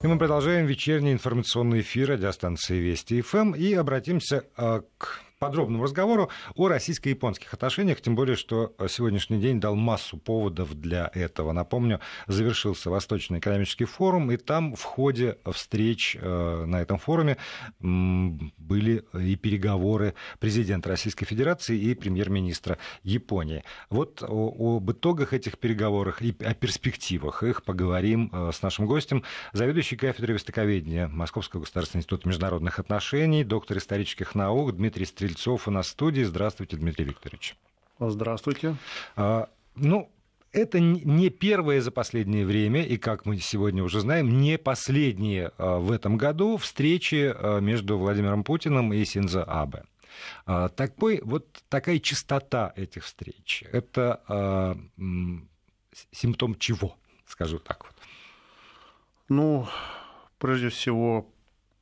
И мы продолжаем вечерний информационный эфир радиостанции Вести ФМ и обратимся а, к подробному разговору о российско-японских отношениях, тем более, что сегодняшний день дал массу поводов для этого. Напомню, завершился Восточный экономический форум, и там в ходе встреч э, на этом форуме были и переговоры президента Российской Федерации и премьер-министра Японии. Вот об итогах этих переговоров и о перспективах их поговорим э, с нашим гостем, заведующий кафедрой востоковедения Московского государственного института международных отношений, доктор исторических наук Дмитрий Стрельцов Стрельцов у нас в студии. Здравствуйте, Дмитрий Викторович. Здравствуйте. А, ну, это не первое за последнее время, и, как мы сегодня уже знаем, не последние а, в этом году встречи а, между Владимиром Путиным и Синзо Абе. А, такой, вот такая частота этих встреч, это симптом чего, скажу так вот? Ну, прежде всего,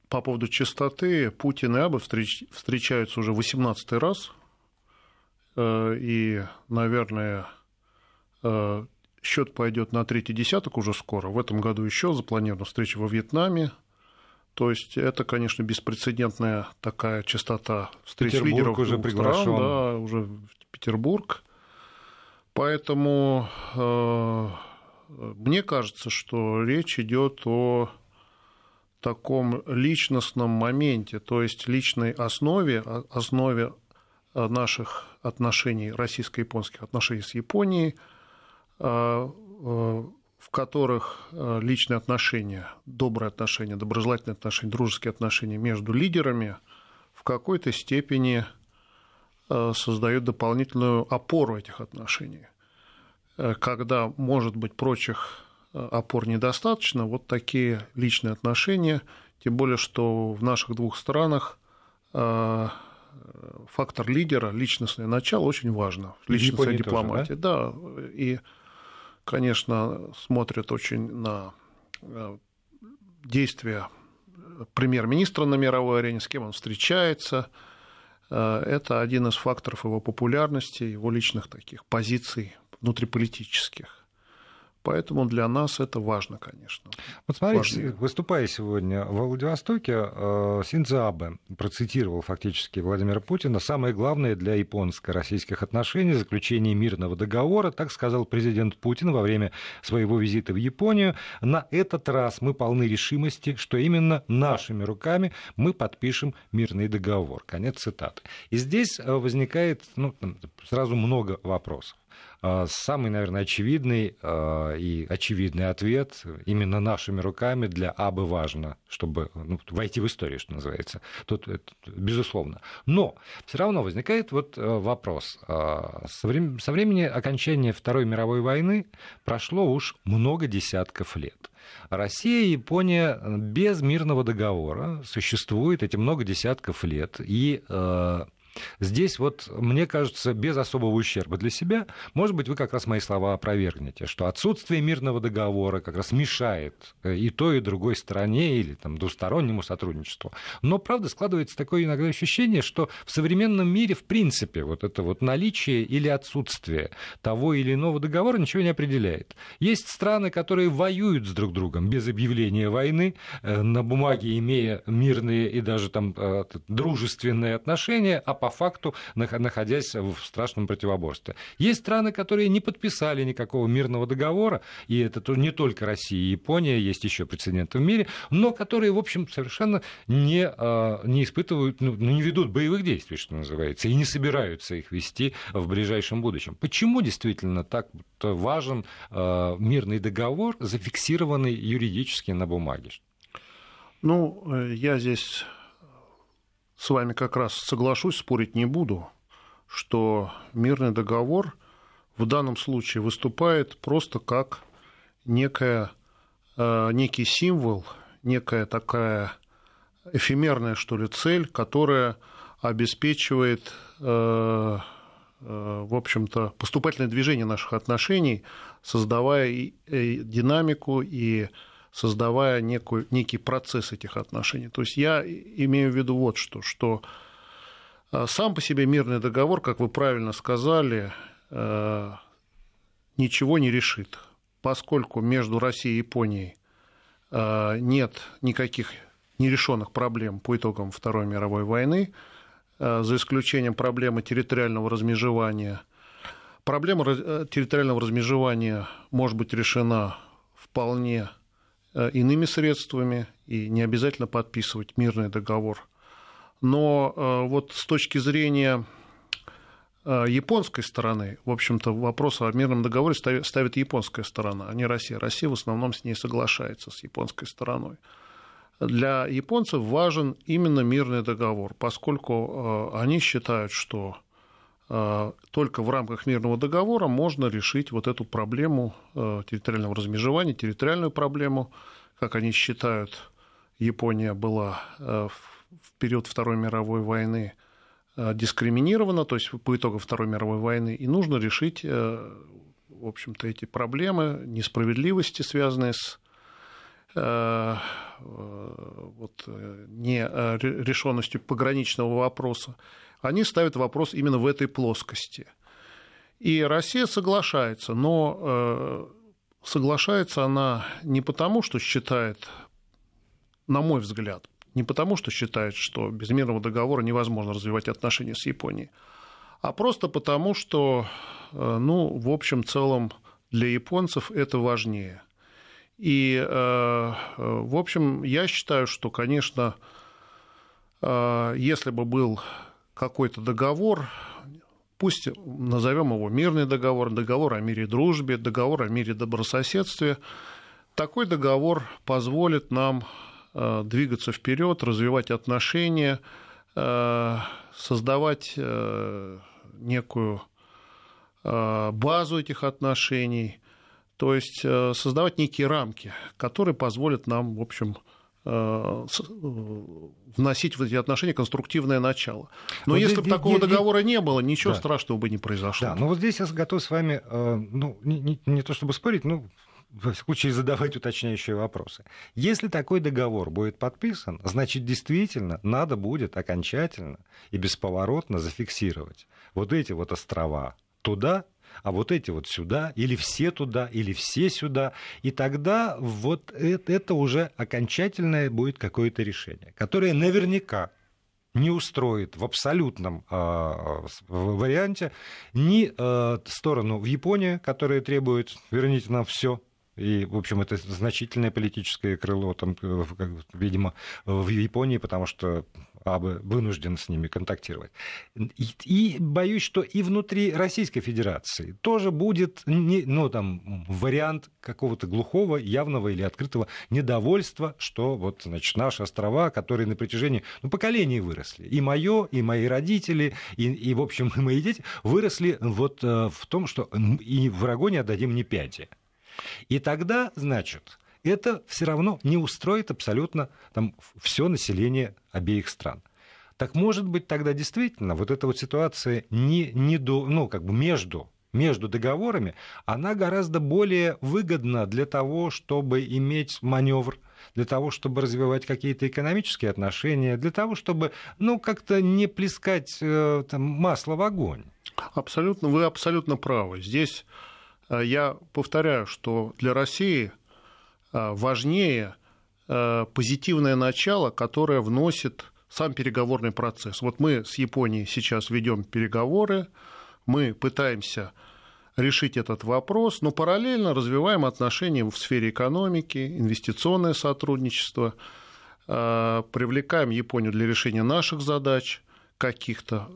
по поводу частоты, Путин и Аба встреч, встречаются уже 18 раз. Э, и, наверное, э, счет пойдет на третий десяток уже скоро. В этом году еще запланирована встреча во Вьетнаме. То есть это, конечно, беспрецедентная такая частота встреч Петербург лидеров уже приглашен. стран, да, уже в Петербург. Поэтому э, мне кажется, что речь идет о таком личностном моменте, то есть личной основе, основе э, наших отношений, российско-японских отношений с Японией, э, э, в которых личные отношения, добрые отношения, доброжелательные отношения, дружеские отношения между лидерами в какой-то степени создают дополнительную опору этих отношений. Когда, может быть, прочих опор недостаточно, вот такие личные отношения, тем более, что в наших двух странах э, фактор лидера, личностное начало очень важно. Личностная Японии дипломатия, тоже, да? да. И, конечно, смотрят очень на э, действия премьер-министра на мировой арене, с кем он встречается. Э, это один из факторов его популярности, его личных таких позиций внутриполитических. Поэтому для нас это важно, конечно. Вот смотрите, важно. выступая сегодня в Владивостоке, э, Синдзо Абе процитировал фактически Владимира Путина. Самое главное для японско-российских отношений – заключение мирного договора, так сказал президент Путин во время своего визита в Японию. На этот раз мы полны решимости, что именно нашими руками мы подпишем мирный договор. Конец цитаты. И здесь э, возникает ну, сразу много вопросов. А, самый, наверное, очевидный а, и очевидный ответ именно нашими руками для Абы важно, чтобы ну, войти в историю, что называется. Тут, это, безусловно. Но все равно возникает вот э, вопрос. А, со времени, окончания Второй мировой войны прошло уж много десятков лет. Россия и Япония без мирного договора существуют эти много десятков лет. И э, Здесь вот, мне кажется, без особого ущерба для себя, может быть, вы как раз мои слова опровергнете, что отсутствие мирного договора как раз мешает э, и той, и другой стороне или там, двустороннему сотрудничеству. Но, правда, складывается такое иногда ощущение, что в современном мире, в принципе, вот это вот наличие или отсутствие того или иного договора ничего не определяет. Есть страны, которые воюют с друг другом без объявления войны, э, на бумаге имея мирные и даже там э, дружественные отношения, а по по факту находясь в страшном противоборстве. Есть страны, которые не подписали никакого мирного договора, и это не только Россия и Япония, есть еще прецеденты в мире, но которые, в общем, совершенно не, а, не испытывают, ну, ну, не ведут боевых действий, что называется, и не собираются их вести в ближайшем будущем. Почему действительно так важен а, мирный договор, зафиксированный юридически на бумаге? Ну, э, я здесь с вами как раз соглашусь, спорить не буду, что мирный договор в данном случае выступает просто как некая, э, некий символ, некая такая эфемерная, что ли, цель, которая обеспечивает, э, э, в общем-то, поступательное движение наших отношений, создавая динамику и создавая некую, некий процесс этих отношений. То есть я имею в виду вот что, что а, сам по себе мирный договор, как вы правильно сказали, а, ничего не решит, поскольку между Россией и Японией нет никаких нерешенных проблем по итогам Второй мировой войны, за исключением проблемы территориального размежевания. Проблема территориального размежевания может быть решена вполне иными средствами, и не обязательно подписывать мирный договор. Но вот с точки зрения Э, японской стороны, в общем-то, вопрос о мирном договоре ставит японская сторона, а не Россия. Россия в основном с ней соглашается, с японской стороной. Для японцев важен именно мирный договор, поскольку э, они считают, что э, только в рамках мирного договора можно решить вот эту проблему территориального размежевания, территориальную проблему, как они считают, Япония была в период Второй мировой войны – Э, дискриминирована, то есть по итогам Второй мировой войны, и нужно решить, э, в общем-то, эти проблемы несправедливости, связанные с э, вот, нерешенностью пограничного вопроса, они ставят вопрос именно в этой плоскости. И Россия соглашается, но соглашается она не потому, что считает, на мой взгляд, не потому, что считает, что без мирного договора невозможно развивать отношения с Японией, а просто потому, что, э, ну, в общем целом, для японцев это важнее. И, э, в общем, я считаю, что, конечно, э, если бы был какой-то договор, пусть назовем его мирный договор, договор о мире и дружбе, договор о мире и добрососедстве, такой договор позволит нам Э, двигаться вперед, развивать отношения, э, создавать э, некую базу этих отношений, то есть создавать некие рамки, которые позволят нам, в общем, вносить в эти отношения конструктивное начало. Но вот если бы такого договора не было, ничего да. страшного бы не произошло. Да, но вот здесь я готов с вами, ну, не, не, не то чтобы спорить, но в случае задавать уточняющие вопросы. Если такой договор будет подписан, значит, действительно надо будет окончательно и бесповоротно зафиксировать вот эти вот острова туда, а вот эти вот сюда, или все туда, или все сюда. И тогда вот это, уже окончательное будет какое-то решение, которое наверняка не устроит в абсолютном э, варианте ни э, сторону в Японии, которая требует верните нам все, и, в общем, это значительное политическое крыло, там, э, видимо, в Японии, потому что Абе вынужден с ними контактировать. И, и боюсь, что и внутри Российской Федерации тоже будет не, ну, там, вариант какого-то глухого, явного или открытого недовольства, что вот, значит, наши острова, которые на протяжении ну, поколений выросли, и мое, и мои родители, и, и в общем, и мои дети выросли вот э, в том, что и врагу не отдадим ни пяти. И тогда, значит, это все равно не устроит абсолютно там, все население обеих стран. Так может быть тогда действительно вот эта вот ситуация не, не до, ну, как бы между между договорами, она гораздо более выгодна для того, чтобы иметь маневр, для того, чтобы развивать какие-то экономические отношения, для того, чтобы, ну, как-то не плескать э, там, масло в огонь. Абсолютно, вы абсолютно правы. Здесь Э, я повторяю, что для России важнее э, позитивное начало, которое вносит сам переговорный процесс. Вот мы с Японией сейчас ведем переговоры, мы пытаемся решить этот вопрос, но параллельно развиваем отношения в сфере экономики, инвестиционное сотрудничество, привлекаем Японию для решения наших задач каких-то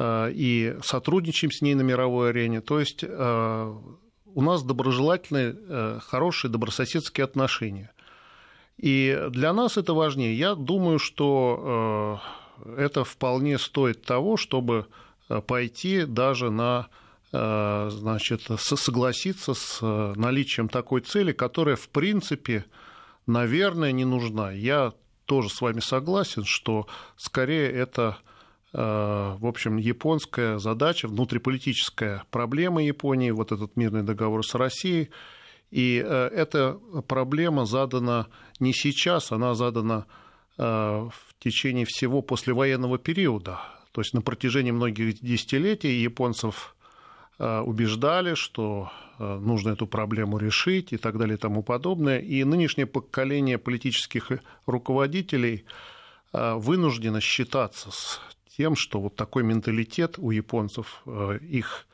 и сотрудничаем с ней на мировой арене. То есть у нас доброжелательные, э, хорошие добрососедские отношения. И для нас это важнее. Я думаю, что э, это вполне стоит того, чтобы э, пойти даже на значит, согласиться с наличием такой цели, которая, в принципе, наверное, не нужна. Я тоже с вами согласен, что скорее это в общем, японская задача, внутриполитическая проблема Японии, вот этот мирный договор с Россией. И э, эта проблема задана не сейчас, она задана э, в течение всего послевоенного периода. То есть на протяжении многих десятилетий японцев убеждали, что нужно эту проблему решить и так далее и тому подобное. И нынешнее поколение политических руководителей вынуждено считаться с тем, что вот такой менталитет у японцев, их,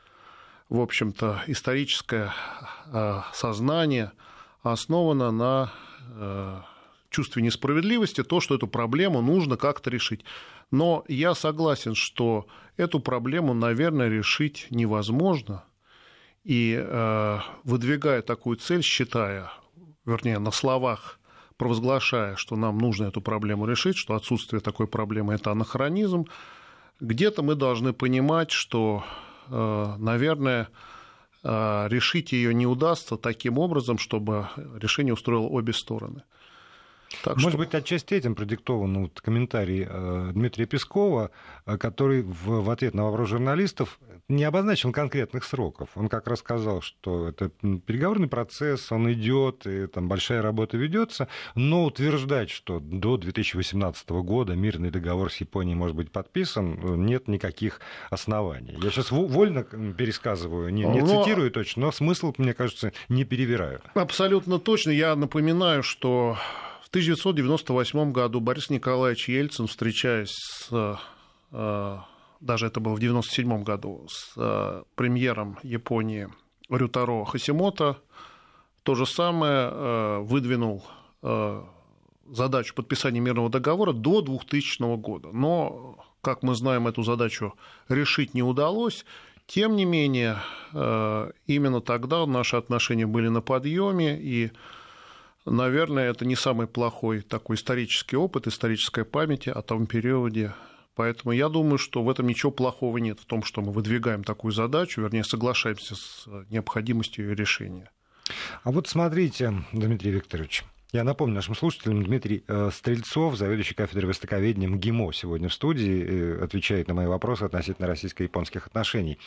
в общем-то, историческое сознание основано на чувстве несправедливости, то, что эту проблему нужно как-то решить. Но я согласен, что эту проблему, наверное, решить невозможно. И э, выдвигая такую цель, считая, вернее, на словах провозглашая, что нам нужно эту проблему решить, что отсутствие такой проблемы – это анахронизм, где-то мы должны понимать, что, э, наверное, э, решить ее не удастся таким образом, чтобы решение устроило обе стороны. Так Может что... быть, отчасти этим продиктован вот, комментарий э, Дмитрия Пескова, э, который в, в ответ на вопрос журналистов не обозначил конкретных сроков. Он как раз сказал, что это переговорный процесс, он идет, и там большая работа ведется, но утверждать, что до 2018 года мирный договор с Японией может быть подписан, нет никаких оснований. Я сейчас вольно пересказываю, не, не но... цитирую точно, но смысл, мне кажется, не перевираю. Абсолютно точно. Я напоминаю, что 1998 году Борис Николаевич Ельцин, встречаясь с, э, даже это было в 1997 году, с э, премьером Японии Рютаро Хасимото, то же самое э, выдвинул задачу подписания мирного договора до 2000 года. Но, как мы знаем, эту задачу решить не удалось. Тем не менее, именно тогда наши отношения были на подъеме, и наверное, это не самый плохой такой исторический опыт, историческая память о том периоде. Поэтому я думаю, что в этом ничего плохого нет, в том, что мы выдвигаем такую задачу, вернее, соглашаемся с необходимостью ее решения. А вот смотрите, Дмитрий Викторович, я напомню нашим слушателям, Дмитрий э, Стрельцов, заведующий кафедрой востоковедения МГИМО, сегодня в студии, э, отвечает на мои вопросы относительно российско-японских отношений.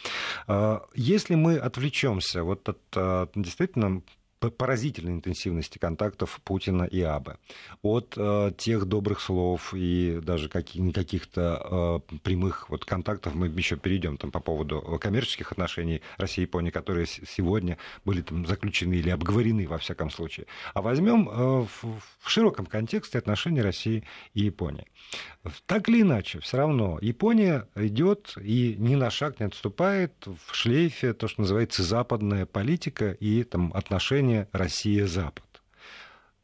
Э, если мы отвлечемся вот от действительно поразительной интенсивности контактов Путина и Абе. От э, тех добрых слов и даже каких- каких-то э, прямых вот контактов мы еще перейдем там, по поводу коммерческих отношений России и Японии, которые сегодня были там, заключены или обговорены во всяком случае. А возьмем э, в, в широком контексте отношения России и Японии. Так или иначе, все равно Япония идет и ни на шаг не отступает в шлейфе то, что называется западная политика и там, отношения Россия-Запад.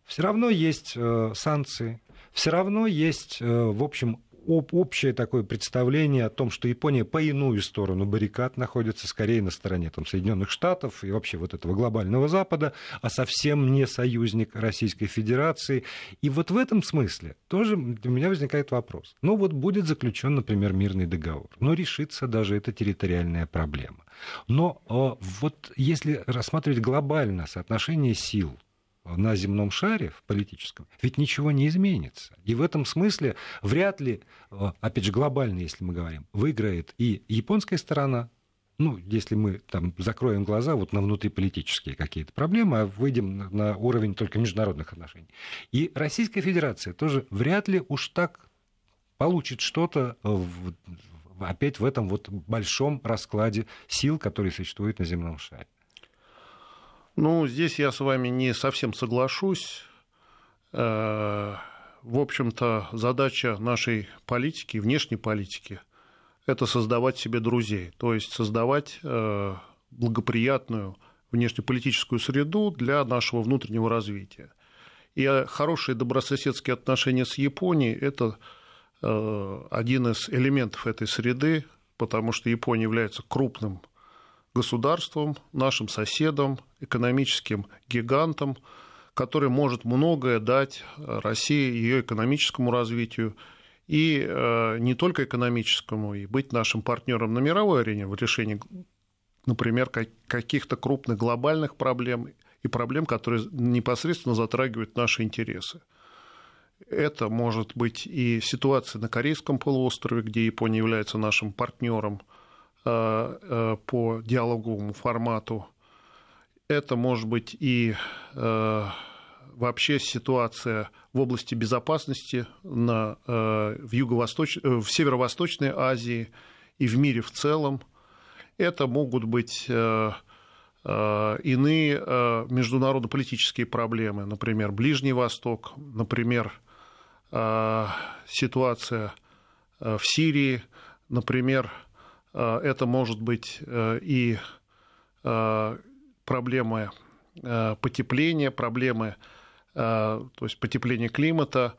Все равно есть э, санкции, все равно есть, э, в общем, общее такое представление о том, что Япония по иную сторону баррикад находится, скорее на стороне там, Соединенных Штатов и вообще вот этого глобального Запада, а совсем не союзник Российской Федерации. И вот в этом смысле тоже у меня возникает вопрос. Ну вот будет заключен, например, мирный договор, но решится даже эта территориальная проблема. Но э, вот если рассматривать глобально соотношение сил на земном шаре, в политическом, ведь ничего не изменится. И в этом смысле вряд ли, э, опять же, глобально, если мы говорим, выиграет и японская сторона, ну, если мы там закроем глаза вот на внутриполитические какие-то проблемы, а выйдем на уровень только международных отношений. И Российская Федерация тоже вряд ли уж так получит что-то в, опять в этом вот большом раскладе сил, которые существуют на земном шаре. Ну, здесь я с вами не совсем соглашусь. Э, в общем-то, задача нашей политики, внешней политики, это создавать себе друзей, то есть создавать э, благоприятную внешнеполитическую среду для нашего внутреннего развития. И хорошие добрососедские отношения с Японией – это э, один из элементов этой среды, потому что Япония является крупным государством, нашим соседом, экономическим гигантом, который может многое дать России, ее экономическому развитию, и э, не только экономическому, и быть нашим партнером на мировой арене в решении, например, каких-то крупных глобальных проблем и проблем, которые непосредственно затрагивают наши интересы. Это может быть и ситуация на Корейском полуострове, где Япония является нашим партнером – Э, э, по диалоговому формату. Это может быть и э, вообще ситуация в области безопасности на, в, юго-восточ... в Северо-Восточной Азии и в мире в целом. Это могут быть иные международно-политические проблемы, например, Ближний Восток, например, ситуация в Сирии, например, это может быть и проблемы потепления, проблемы то есть потепления климата,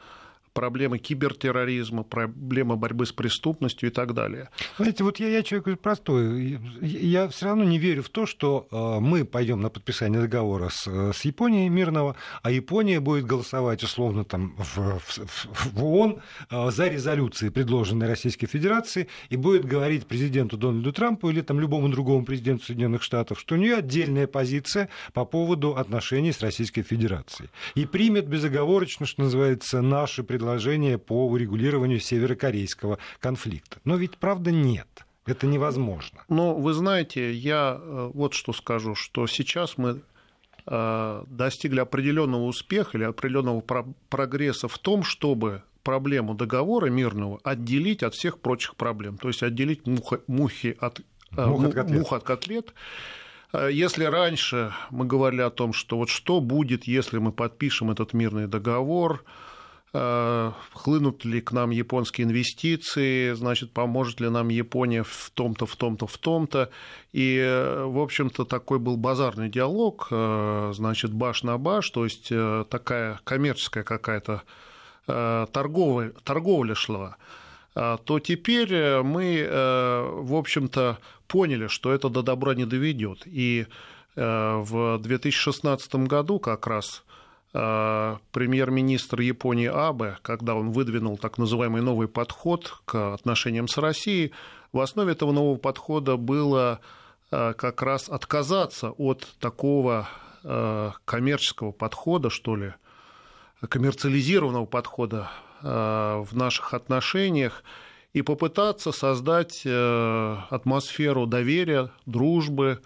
проблемы кибертерроризма, проблемы борьбы с преступностью и так далее. Знаете, вот я, я человек простой. Я все равно не верю в то, что э, мы пойдем на подписание договора с, с Японией мирного, а Япония будет голосовать условно там в, в, в ООН э, за резолюции, предложенные Российской Федерации, и будет говорить президенту Дональду Трампу или там любому другому президенту Соединенных Штатов, что у нее отдельная позиция по поводу отношений с Российской Федерацией. И примет безоговорочно, что называется, наши предложения предложение по урегулированию северокорейского конфликта. Но ведь правда нет. Это невозможно. Но вы знаете, я э, вот что скажу, что сейчас мы э, достигли определенного успеха или определенного прогресса в том, чтобы проблему договора мирного отделить от всех прочих проблем. То есть отделить муха, мухи от, э, мух от котлет. Мух от котлет. Если раньше мы говорили о том, что вот что будет, если мы подпишем этот мирный договор, хлынут ли к нам японские инвестиции, значит, поможет ли нам Япония в том-то, в том-то, в том-то. И, в общем-то, такой был базарный диалог, э, значит, баш на баш, то есть э, такая коммерческая какая-то торговля, торговля шла то теперь мы, в общем-то, поняли, что это до добра не доведет. И в 2016 году как раз Э, премьер-министр Японии Абе, когда он выдвинул так называемый новый подход к отношениям с Россией, в основе этого нового подхода было э, как раз отказаться от такого э, коммерческого подхода, что ли, коммерциализированного подхода в наших отношениях и попытаться создать атмосферу доверия, дружбы,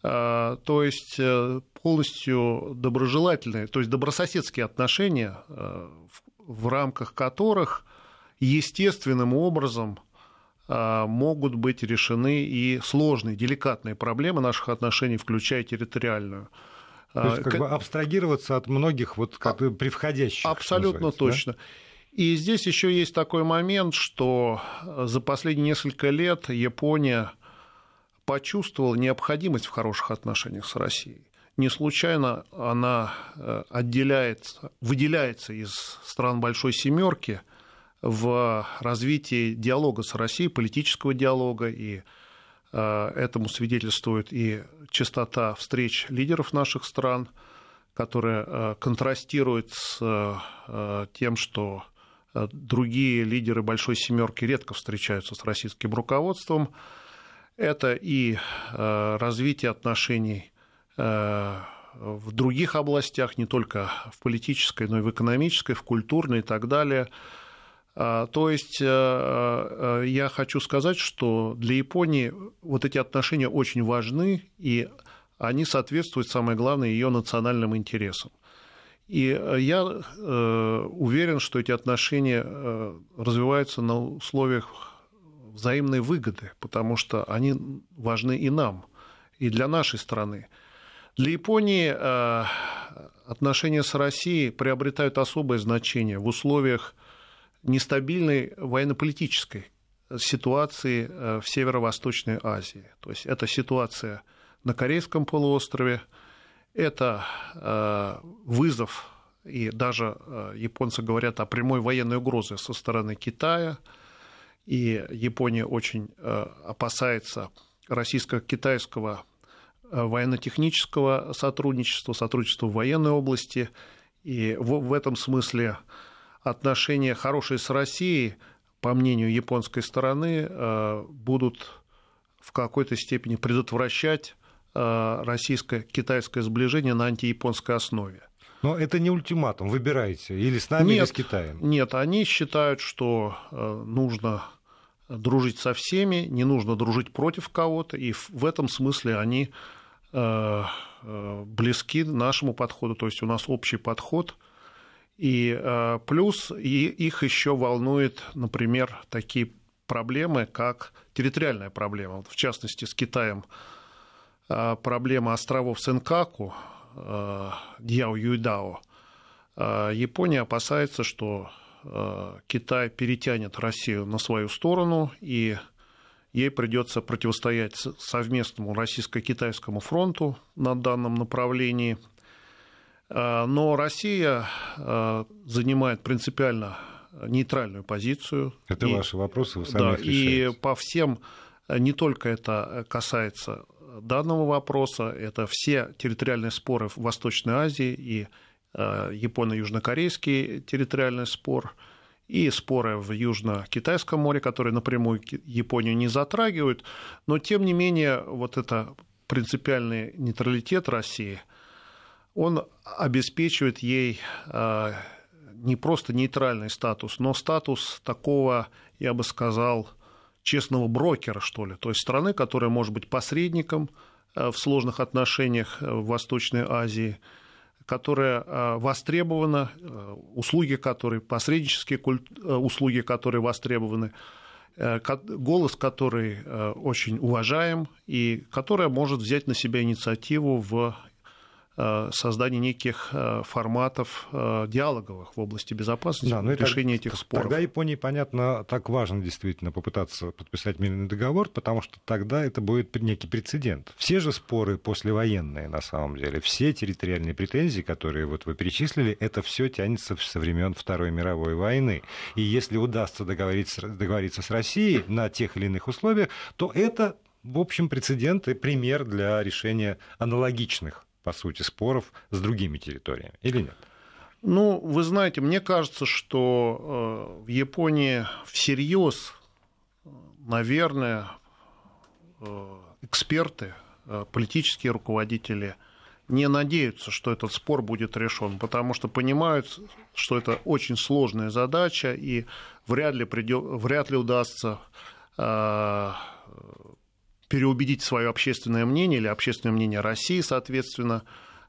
то есть полностью доброжелательные, то есть добрососедские отношения, э, в рамках которых естественным образом э, могут быть решены и сложные, деликатные проблемы наших отношений, включая территориальную. То есть, как, как бы абстрагироваться от многих вот как бы превходящих. Абсолютно точно. Да? И здесь еще есть такой момент, что за последние несколько лет Япония почувствовала необходимость в хороших отношениях с Россией. Не случайно она э, отделяется, выделяется из стран Большой Семерки в развитии диалога с Россией, политического диалога, и э, этому свидетельствует и частота встреч лидеров наших стран, которая э, контрастирует с тем, что другие лидеры Большой Семерки редко встречаются с российским руководством. Это и развитие отношений Э, в других областях, не только в политической, но и в экономической, в культурной и так далее. А, то есть э, э, я хочу сказать, что для Японии вот эти отношения очень важны, и они соответствуют, самое главное, ее национальным интересам. И я уверен, что эти отношения развиваются на условиях взаимной выгоды, потому что они важны и нам, и для нашей страны. Для Японии э, отношения с Россией приобретают особое значение в условиях нестабильной военно-политической ситуации э, в Северо-Восточной Азии. То есть это ситуация на Корейском полуострове, это э, вызов, и даже японцы говорят о прямой военной угрозе со стороны Китая, и Япония очень опасается российско-китайского Э, военно-технического сотрудничества, сотрудничества в военной области. И в, этом смысле отношения хорошие с Россией, по мнению японской стороны, э, будут в какой-то степени предотвращать э, российско-китайское сближение на антияпонской основе. Но это не ультиматум, выбирайте, или с нами, нет, или с Китаем. Нет, они считают, что нужно дружить со всеми, не нужно дружить против кого-то, и в этом смысле они Э, э, близки нашему подходу, то есть у нас общий подход. И э, плюс и их еще волнует, например, такие проблемы как территориальная проблема. В частности, с Китаем проблема островов Сенкаку, Дьяо-Юйдао. Япония опасается, что Китай перетянет Россию на свою сторону и ей придется противостоять совместному российско-китайскому фронту на данном направлении. А, но Россия а, занимает принципиально нейтральную позицию. Это и, ваши вопросы, вы сами да, их решаете. И по всем, не только это касается данного вопроса, это все территориальные споры в Восточной Азии и японо-южнокорейский территориальный спор – и споры в Южно-Китайском море, которые напрямую Японию не затрагивают, но тем не менее вот это принципиальный нейтралитет России, он обеспечивает ей а, не просто нейтральный статус, но статус такого, я бы сказал, честного брокера, что ли, то есть страны, которая может быть посредником а, в сложных отношениях в Восточной Азии – которая э, востребована, э, услуги которые, посреднические э, услуги, которые востребованы, голос который очень уважаем и которая может взять на себя инициативу в создание неких э, форматов э, диалоговых в области безопасности, да, ну решения этих споров. Тогда Японии, понятно, так важно действительно попытаться подписать мирный договор, потому что тогда это будет некий прецедент. Все же споры послевоенные, на самом деле, все территориальные претензии, которые вот вы перечислили, это все тянется со времен Второй мировой войны. И если удастся договориться, договориться с Россией на тех или иных условиях, то это в общем, прецедент и пример для решения аналогичных по сути, споров с другими территориями, или нет? Ну, вы знаете, мне кажется, что э, в Японии всерьез, наверное, э, эксперты, э, политические руководители не надеются, что этот спор будет решен, потому что понимают, что это очень сложная задача, и вряд ли, придет, вряд ли удастся переубедить свое общественное мнение или общественное мнение России, соответственно,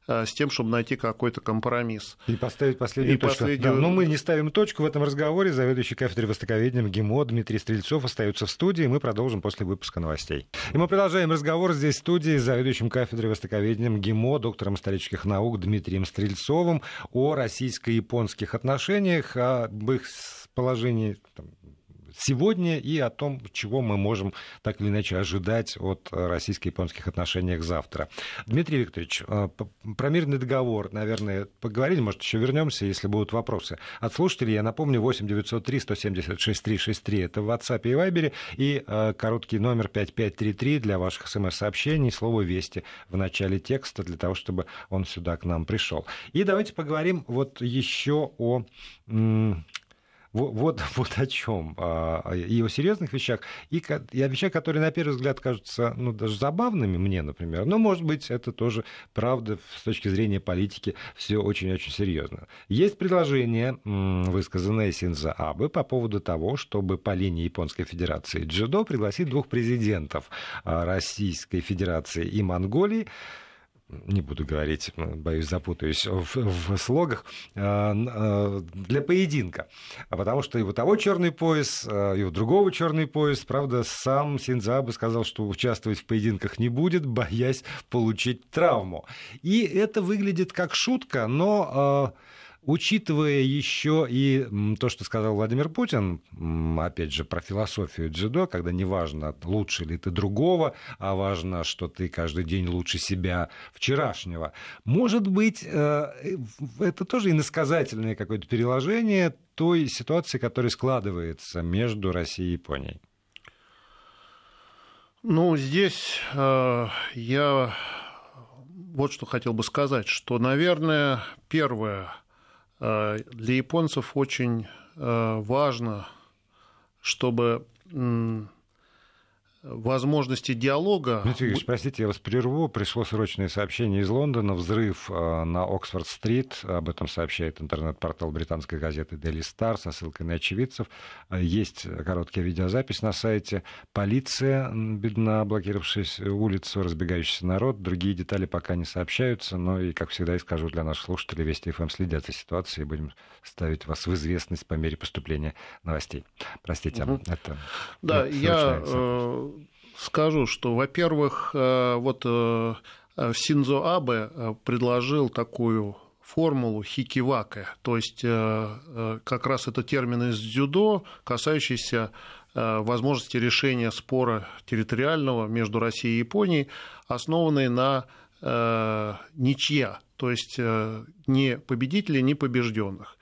э, с тем, чтобы найти какой-то компромисс. И поставить последнюю и точку. Последнюю... Да, но мы не ставим точку в этом разговоре. Заведующий кафедрой востоковедения ГИМО Дмитрий Стрельцов остается в студии. Мы продолжим после выпуска новостей. И мы продолжаем разговор здесь в студии с заведующим кафедрой востоковедения ГИМО, доктором исторических наук Дмитрием Стрельцовым о российско-японских отношениях, об их положении там, сегодня и о том, чего мы можем так или иначе ожидать от российско-японских отношений завтра. Дмитрий Викторович, э, про мирный договор, наверное, поговорили, может, еще вернемся, если будут вопросы. От слушателей, я напомню, 8 903 176 363, это в WhatsApp и Viber, и э, короткий номер 5533 для ваших смс-сообщений, слово «Вести» в начале текста, для того, чтобы он сюда к нам пришел. И давайте поговорим вот еще о вот, вот, вот о чем. А, и о серьезных вещах, и, и о вещах, которые, на первый взгляд, кажутся ну, даже забавными мне, например. Но, может быть, это тоже правда с точки зрения политики все очень-очень серьезно. Есть предложение, высказанное Синза Абы, по поводу того, чтобы по линии Японской Федерации дзюдо пригласить двух президентов а, Российской Федерации и Монголии не буду говорить, боюсь, запутаюсь в, в слогах, а, а, для поединка. Потому что и у того черный пояс, и у другого черный пояс. Правда, сам Синзабы сказал, что участвовать в поединках не будет, боясь получить травму. И это выглядит как шутка, но Учитывая еще и то, что сказал Владимир Путин, опять же, про философию дзюдо, когда не важно, лучше ли ты другого, а важно, что ты каждый день лучше себя вчерашнего. Может быть, э, это тоже иносказательное какое-то переложение той ситуации, которая складывается между Россией и Японией. Ну, здесь э, я вот что хотел бы сказать, что, наверное, первое – Э, для японцев очень э, важно, чтобы возможности диалога. Дмитрий Ильич, простите, я вас прерву. Пришло срочное сообщение из Лондона. Взрыв э, на Оксфорд-стрит. Об этом сообщает интернет-портал британской газеты Daily Star со ссылкой на очевидцев. Э, есть короткая видеозапись на сайте. Полиция, бедна, блокировавшая улицу, разбегающийся народ. Другие детали пока не сообщаются. Но и, как всегда, и скажу для наших слушателей, Вести ФМ следят за ситуацией. Будем ставить вас в известность по мере поступления новостей. Простите, угу. это... Да, я скажу, что, во-первых, э, вот э, Синзо Абе э, предложил такую формулу хикиваке, то есть как раз это термин из дзюдо, касающийся возможности решения спора территориального между Россией и Японией, основанный на ничья, то есть не победителей, не побежденных.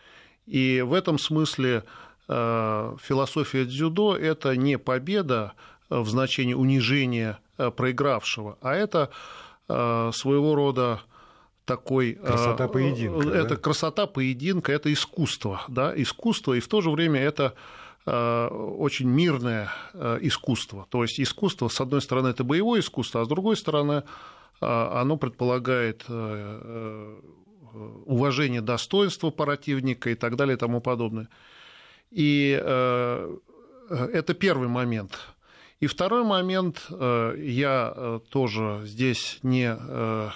И в этом смысле философия дзюдо – это не победа, в значении унижения э, проигравшего, а это э, своего рода такой... Э, красота поединка. Это да? красота поединка, это искусство, да, искусство, и в то же время это очень мирное искусство. То есть искусство, с одной стороны, это боевое искусство, а с другой стороны, оно предполагает уважение достоинства противника и так далее и тому подобное. И это первый момент – и второй момент, э, я э, тоже здесь не, э,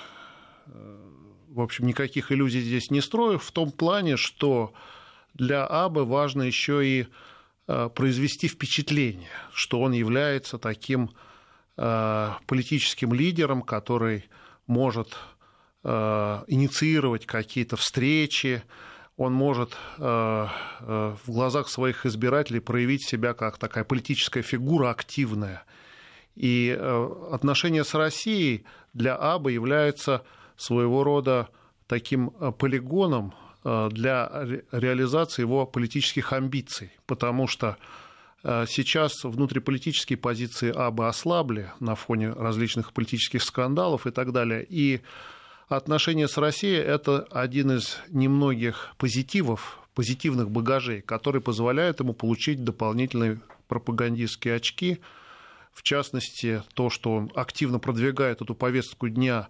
в общем, никаких иллюзий здесь не строю, в том плане, что для Абы важно еще и произвести впечатление, что он является таким политическим лидером, который может инициировать какие-то встречи, он может э, э, в глазах своих избирателей проявить себя как такая политическая фигура активная. И э, отношения с Россией для Абы являются своего рода таким полигоном для реализации его политических амбиций, потому что сейчас внутриполитические позиции Абы ослабли на фоне различных политических скандалов и так далее. И отношения с Россией – это один из немногих позитивов, позитивных багажей, который позволяет ему получить дополнительные пропагандистские очки, в частности, то, что он активно продвигает эту повестку дня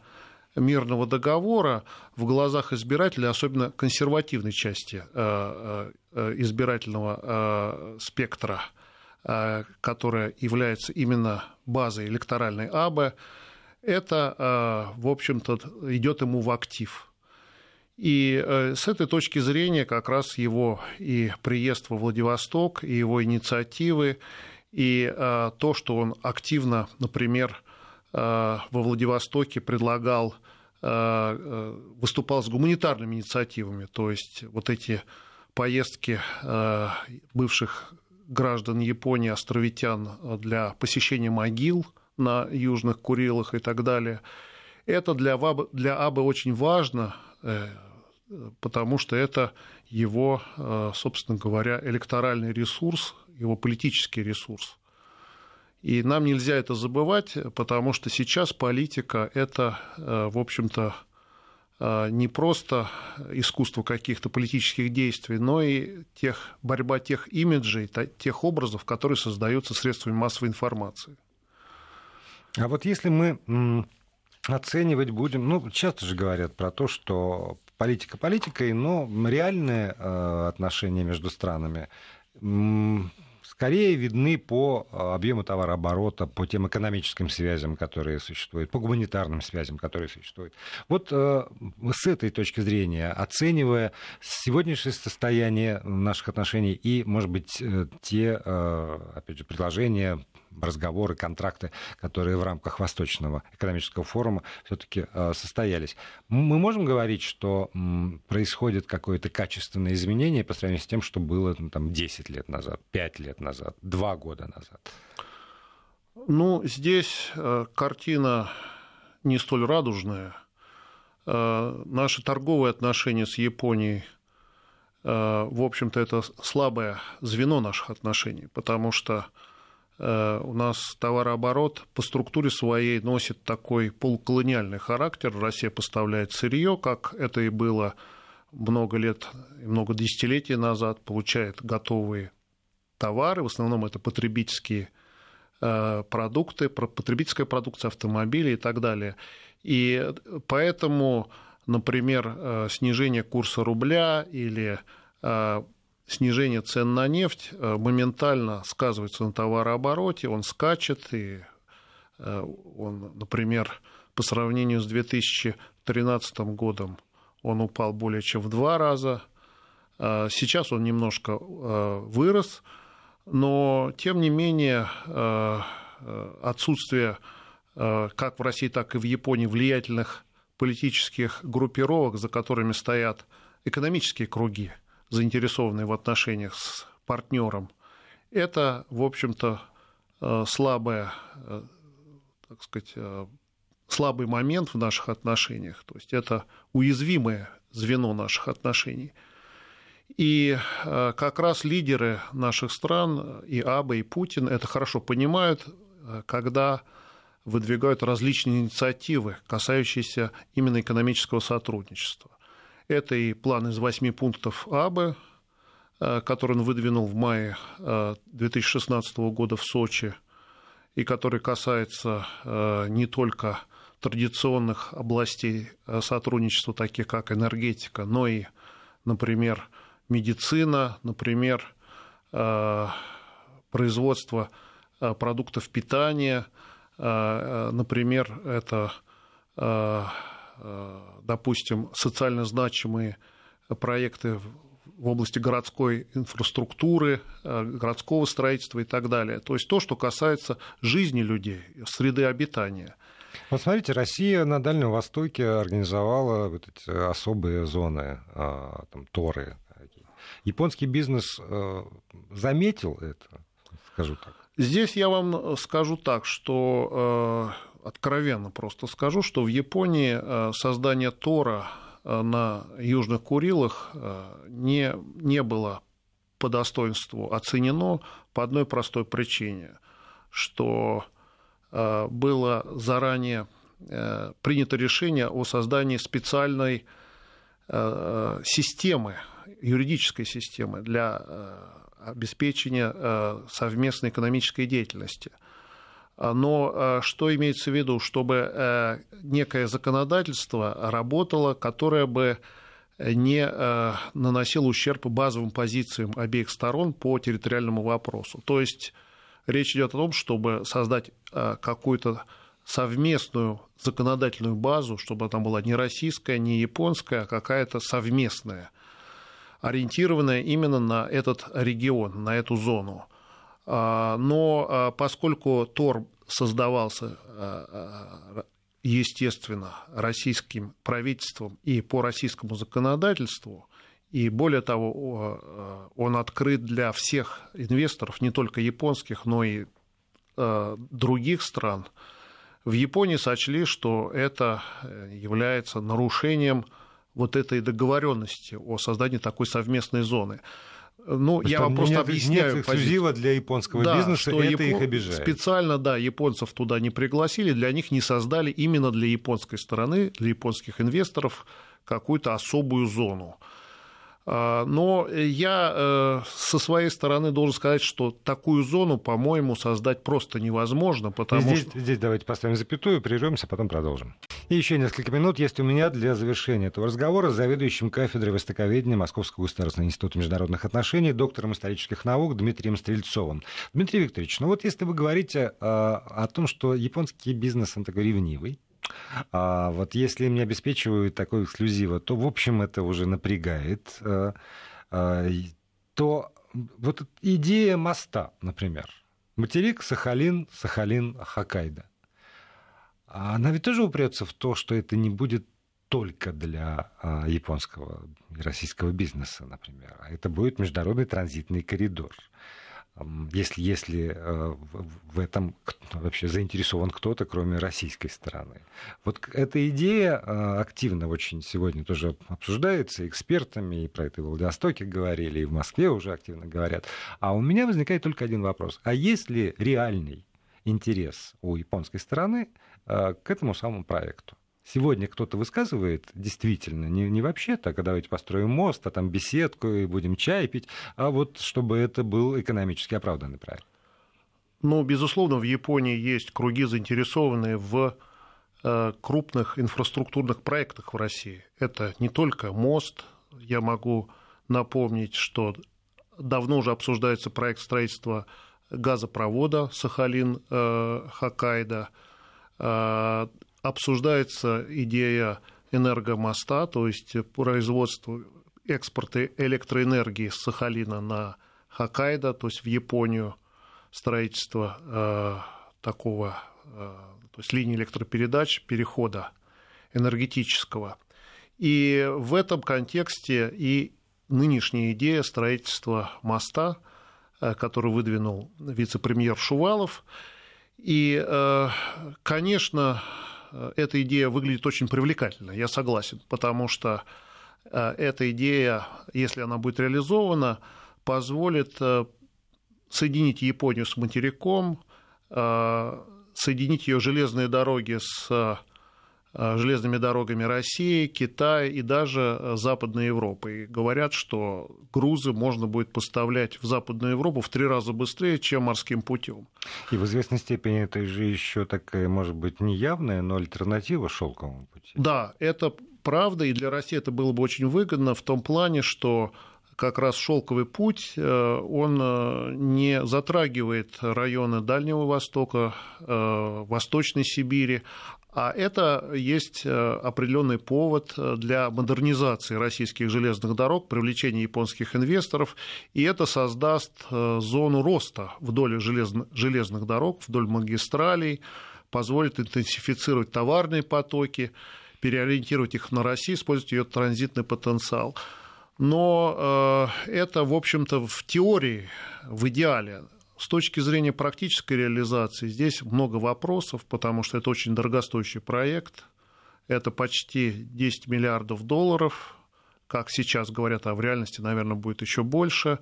мирного договора в глазах избирателей, особенно консервативной части э, э, избирательного э, спектра, которая является именно базой электоральной АБ, это, э, в общем-то, идет ему в актив. И э, с этой точки зрения как раз его и приезд во Владивосток, и его инициативы, и э, то, что он активно, например, во Владивостоке предлагал, выступал с гуманитарными инициативами, то есть вот эти поездки бывших граждан Японии, островитян для посещения могил – на Южных Курилах и так далее. Это для, ВАБ, для АБы очень важно, э, потому что это его, э, собственно говоря, электоральный ресурс, его политический ресурс. И нам нельзя это забывать, потому что сейчас политика – это, э, в общем-то, не просто искусство каких-то политических действий, но и тех, борьба тех имиджей, тех образов, которые создаются средствами массовой информации. А вот если мы оценивать будем, ну, часто же говорят про то, что политика политикой, но реальные э, отношения между странами скорее видны по э, объему товарооборота, по тем экономическим связям, которые существуют, по гуманитарным связям, которые существуют. Вот э, с этой точки зрения, оценивая сегодняшнее состояние наших отношений и, может быть, те, опять же, предложения, разговоры, контракты, которые в рамках Восточного экономического форума все-таки э, состоялись. Мы можем говорить, что происходит какое-то качественное изменение по сравнению с тем, что было ну, там, 10 лет назад, 5 лет назад, 2 года назад? Ну, здесь э, картина не столь радужная. Э, наши торговые отношения с Японией в общем-то, это слабое звено наших отношений, потому что у нас товарооборот по структуре своей носит такой полуколониальный характер. Россия поставляет сырье, как это и было много лет, много десятилетий назад, получает готовые товары, в основном это потребительские продукты, потребительская продукция, автомобили и так далее. И поэтому, например, снижение курса рубля или снижение цен на нефть моментально сказывается на товарообороте, он скачет, и он, например, по сравнению с 2013 годом он упал более чем в два раза. А, сейчас он немножко вырос, но тем не менее отсутствие как в России, так и в Японии влиятельных политических группировок, за которыми стоят экономические круги, заинтересованные в отношениях с партнером, это, в общем-то, слабая, так сказать, слабый момент в наших отношениях, то есть это уязвимое звено наших отношений. И э, как раз лидеры наших стран, и Аба, и Путин, это хорошо понимают, э, когда выдвигают различные инициативы, касающиеся именно экономического сотрудничества. Это и план из восьми пунктов Абы, э, который он выдвинул в мае 2016 года в Сочи, и который касается не только традиционных областей э, сотрудничества, таких как энергетика, но и, например, медицина, например, э, производство э, продуктов питания, например, это, допустим, социально значимые проекты в области городской инфраструктуры, городского строительства и так далее. То есть то, что касается жизни людей, среды обитания. Вот смотрите, Россия на Дальнем Востоке организовала вот эти особые зоны, а, там, торы. Японский бизнес э, заметил это, скажу так. Здесь я вам скажу так, что э, откровенно просто скажу, что в Японии э, создание Тора на Южных Курилах не, не было по достоинству оценено по одной простой причине, что Э, было заранее э, принято решение о создании специальной э, системы, юридической системы для обеспечения совместной экономической деятельности. Но что имеется в виду? Чтобы некое законодательство работало, которое бы не наносило ущерб базовым позициям обеих сторон по территориальному вопросу. То есть Речь идет о том, чтобы создать какую-то совместную законодательную базу, чтобы там была не российская, не японская, а какая-то совместная, ориентированная именно на этот регион, на эту зону. А, но а, поскольку ТОР создавался а, естественно, российским правительством и по российскому законодательству, и более того, он открыт для всех инвесторов, не только японских, но и других стран. В Японии сочли, что это э, является нарушением вот этой договоренности о создании такой совместной зоны. Ну, я вам просто нет, объясняю. Нет эксклюзива для японского да, бизнеса, что это Япон... их обижает. Специально, да, японцев туда не пригласили, для них не создали именно для японской стороны, для японских инвесторов какую-то особую зону. А, но я э, со своей стороны должен сказать, что такую зону, по-моему, создать просто невозможно, потому здесь, что... Здесь давайте поставим запятую, прервемся, потом продолжим. И еще несколько минут есть у меня для завершения этого разговора с заведующим кафедрой востоковедения Московского государственного института международных отношений, доктором исторических наук Дмитрием Стрельцовым. Дмитрий Викторович, ну вот если вы говорите а, о том, что японский бизнес, он такой ревнивый, а вот если мне обеспечивают такой эксклюзива, то, в общем, это уже напрягает. Э, э, то вот идея моста, например, материк Сахалин, Сахалин, Хоккайдо, она ведь тоже упрется в то, что это не будет только для а, японского и российского бизнеса, например, а это будет международный транзитный коридор если, если э, в этом вообще заинтересован кто-то, кроме российской стороны. Вот эта идея активно очень сегодня тоже обсуждается экспертами, и про это в Владивостоке говорили, и в Москве уже активно говорят. А у меня возникает только один вопрос. А есть ли реальный интерес у японской стороны э, к этому самому проекту? сегодня кто-то высказывает, действительно, не, не вообще так, а давайте построим мост, а там беседку и будем чай пить, а вот чтобы это был экономически оправданный проект. Ну, безусловно, в Японии есть круги, заинтересованные в э, крупных инфраструктурных проектах в России. Это не только мост. Я могу напомнить, что давно уже обсуждается проект строительства газопровода Сахалин-Хоккайдо. Э, обсуждается идея энергомоста, то есть производство экспорта электроэнергии с Сахалина на Хоккайдо, то есть в Японию, строительство э, такого, э, то есть линии электропередач, перехода энергетического. И в этом контексте и нынешняя идея строительства моста, э, который выдвинул вице-премьер Шувалов. И, э, конечно, эта идея выглядит очень привлекательно, я согласен, потому что э, эта идея, если она будет реализована, позволит э, соединить Японию с материком, э, соединить ее железные дороги с железными дорогами России, Китая и даже Западной Европы. И говорят, что грузы можно будет поставлять в Западную Европу в три раза быстрее, чем морским путем. И в известной степени это же еще такая, может быть, неявная, но альтернатива шелковому пути. Да, это правда, и для России это было бы очень выгодно в том плане, что как раз шелковый путь, э, он э, не затрагивает районы Дальнего Востока, э, Восточной Сибири, а это есть определенный повод для модернизации российских железных дорог, привлечения японских инвесторов, и это создаст зону роста вдоль железных дорог, вдоль магистралей, позволит интенсифицировать товарные потоки, переориентировать их на Россию, использовать ее транзитный потенциал но э, это, в общем-то, в теории, в идеале. С точки зрения практической реализации здесь много вопросов, потому что это очень дорогостоящий проект. Это почти 10 миллиардов долларов, как сейчас говорят, а в реальности, наверное, будет еще больше.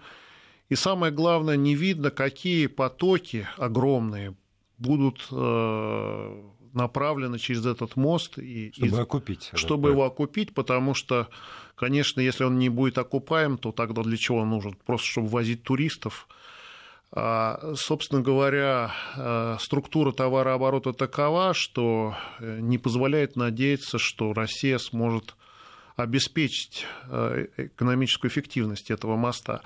И самое главное, не видно, какие потоки огромные будут э, направлены через этот мост. И, чтобы и, окупить. Чтобы его окупить, потому что Конечно, если он не будет окупаем, то тогда для чего он нужен? Просто чтобы возить туристов. А, собственно говоря, э, структура товарооборота такова, что э, не позволяет надеяться, что Россия сможет обеспечить э, экономическую эффективность этого моста.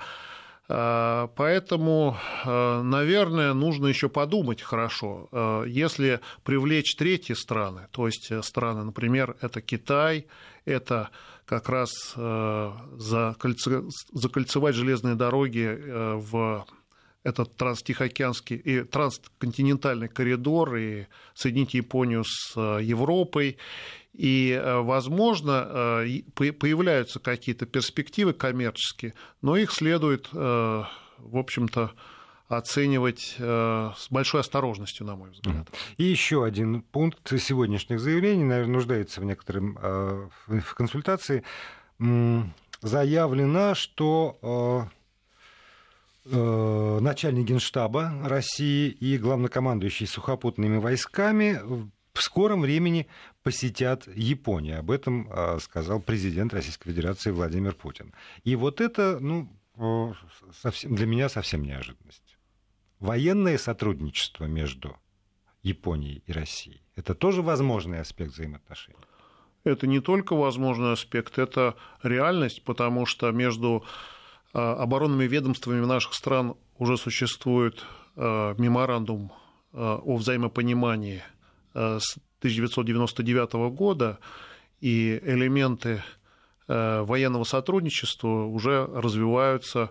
А, поэтому, наверное, нужно еще подумать хорошо. Если привлечь третьи страны, то есть страны, например, это Китай, это как раз э, закольцевать железные дороги э, в этот транстихоокеанский и трансконтинентальный коридор и соединить Японию с э, Европой. И, возможно, появляются какие-то перспективы коммерческие, но их следует, в общем-то, оценивать э, с большой осторожностью, на мой взгляд. И еще один пункт сегодняшних заявлений, наверное, нуждается в некотором э, в консультации. Заявлено, что э, начальник генштаба России и главнокомандующий сухопутными войсками в скором времени посетят Японию. Об этом сказал президент Российской Федерации Владимир Путин. И вот это, ну, совсем, для меня совсем неожиданность военное сотрудничество между Японией и Россией. Это тоже возможный аспект взаимоотношений? Это не только возможный аспект, это реальность, потому что между оборонными ведомствами наших стран уже существует а, меморандум а, о взаимопонимании с 1999 года, и элементы военного сотрудничества уже развиваются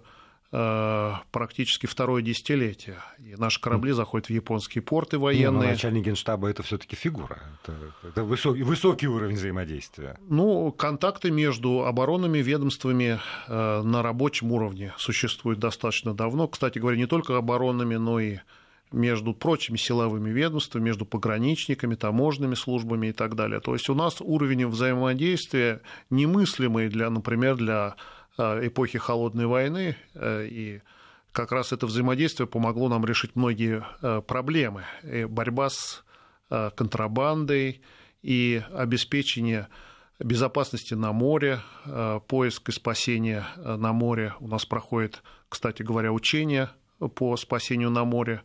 практически второе десятилетие. И наши корабли заходят в японские порты военные. Не, ну, начальник генштаба это все-таки фигура. Это, это высокий, высокий уровень взаимодействия. Ну, контакты между оборонными ведомствами э, на рабочем уровне существуют достаточно давно. Кстати говоря, не только оборонными, но и между прочими силовыми ведомствами, между пограничниками, таможенными службами и так далее. То есть у нас уровень взаимодействия немыслимый, для, например, для Э, эпохи Холодной войны, э, и как раз это взаимодействие помогло нам решить многие э, проблемы. И борьба с контрабандой и обеспечение безопасности на море, поиск и спасение на море. У нас проходит, кстати говоря, учение по спасению на море.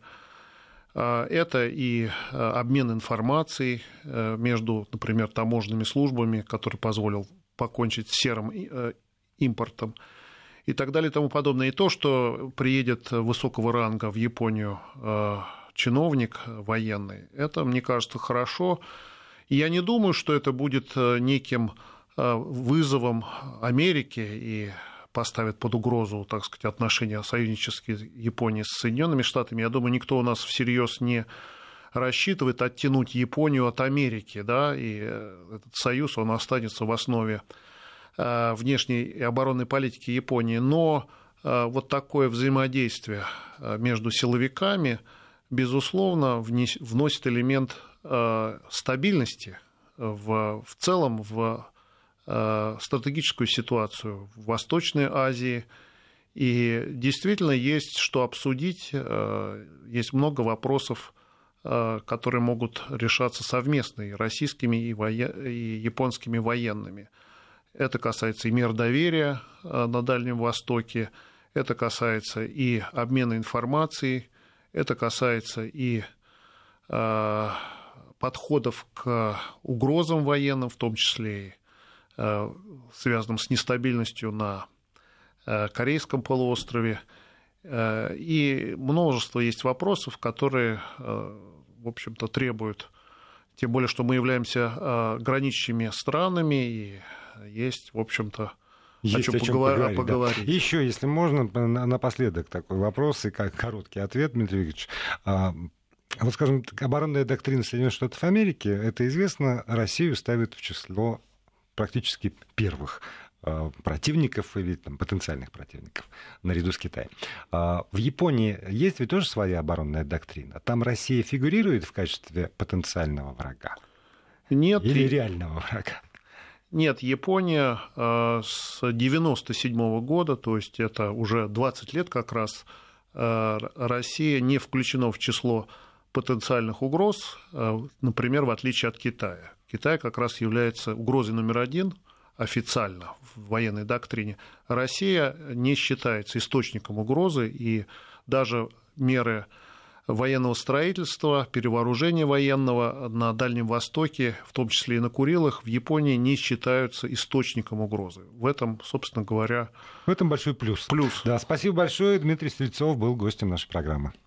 Это и обмен информацией между, например, таможенными службами, который позволил покончить с серым импортом и так далее и тому подобное. И то, что приедет высокого ранга в Японию чиновник военный, это, мне кажется, хорошо. Я не думаю, что это будет неким вызовом Америки и поставит под угрозу, так сказать, отношения союзнические Японии с Соединенными Штатами, я думаю, никто у нас всерьез не рассчитывает оттянуть Японию от Америки, да, и э, этот союз, он останется в основе э, внешней и оборонной политики Японии. Но э, вот такое взаимодействие между силовиками, безусловно, вносит элемент стабильности в, в целом в Э, стратегическую ситуацию в Восточной Азии. И действительно есть что обсудить, э, есть много вопросов, э, которые могут решаться совместно и российскими, и, воен... и японскими военными. Это касается и мер доверия на Дальнем Востоке, это касается и обмена информацией, это касается и подходов к угрозам военным, в том числе и Э, связанным с нестабильностью на э, Корейском полуострове. Э, и множество есть вопросов, которые, в общем-то, требуют, тем более, что мы являемся граничными странами, и есть, в общем-то, есть о чем, поговорить. поговорить. Да. Еще, если можно, напоследок такой вопрос и как короткий ответ, Дмитрий Викторович. А, вот, скажем, оборонная доктрина Соединенных Штатов Америки, это известно, Россию ставит в число практически первых э, противников или там, потенциальных противников наряду с Китаем. А, в Японии есть ведь тоже своя оборонная доктрина. Там Россия фигурирует в качестве потенциального врага? Нет. Или реального врага? Нет, Япония э, с 1997 года, то есть это уже 20 лет как раз, э, Россия не включена в число потенциальных угроз, например, в отличие от Китая. Китай как раз является угрозой номер один официально в военной доктрине. Россия не считается источником угрозы, и даже меры военного строительства, перевооружения военного на Дальнем Востоке, в том числе и на Курилах, в Японии не считаются источником угрозы. В этом, собственно говоря... В этом большой плюс. Плюс. Да, спасибо большое. Дмитрий Стрельцов был гостем нашей программы.